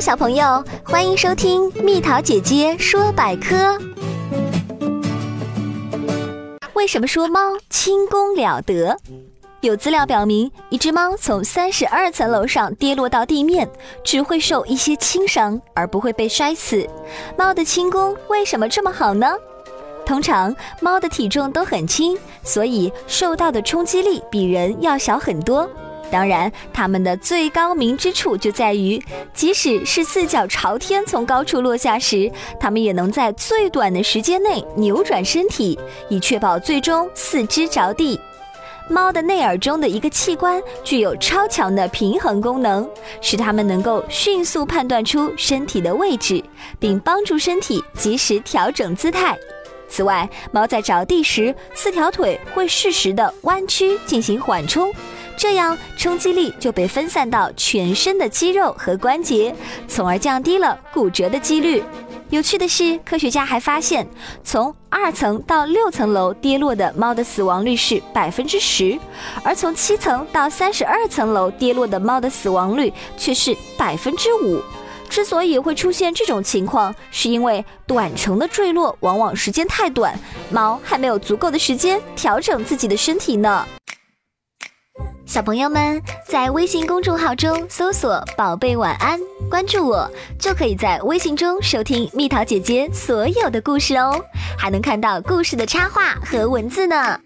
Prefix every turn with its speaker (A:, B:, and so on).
A: 小朋友，欢迎收听蜜桃姐姐说百科。为什么说猫轻功了得？有资料表明，一只猫从三十二层楼上跌落到地面，只会受一些轻伤，而不会被摔死。猫的轻功为什么这么好呢？通常猫的体重都很轻，所以受到的冲击力比人要小很多。当然，它们的最高明之处就在于，即使是四脚朝天从高处落下时，它们也能在最短的时间内扭转身体，以确保最终四肢着地。猫的内耳中的一个器官具有超强的平衡功能，使它们能够迅速判断出身体的位置，并帮助身体及时调整姿态。此外，猫在着地时，四条腿会适时的弯曲进行缓冲，这样冲击力就被分散到全身的肌肉和关节，从而降低了骨折的几率。有趣的是，科学家还发现，从二层到六层楼跌落的猫的死亡率是百分之十，而从七层到三十二层楼跌落的猫的死亡率却是百分之五。之所以会出现这种情况，是因为短程的坠落往往时间太短，猫还没有足够的时间调整自己的身体呢。小朋友们在微信公众号中搜索“宝贝晚安”，关注我，就可以在微信中收听蜜桃姐姐所有的故事哦，还能看到故事的插画和文字呢。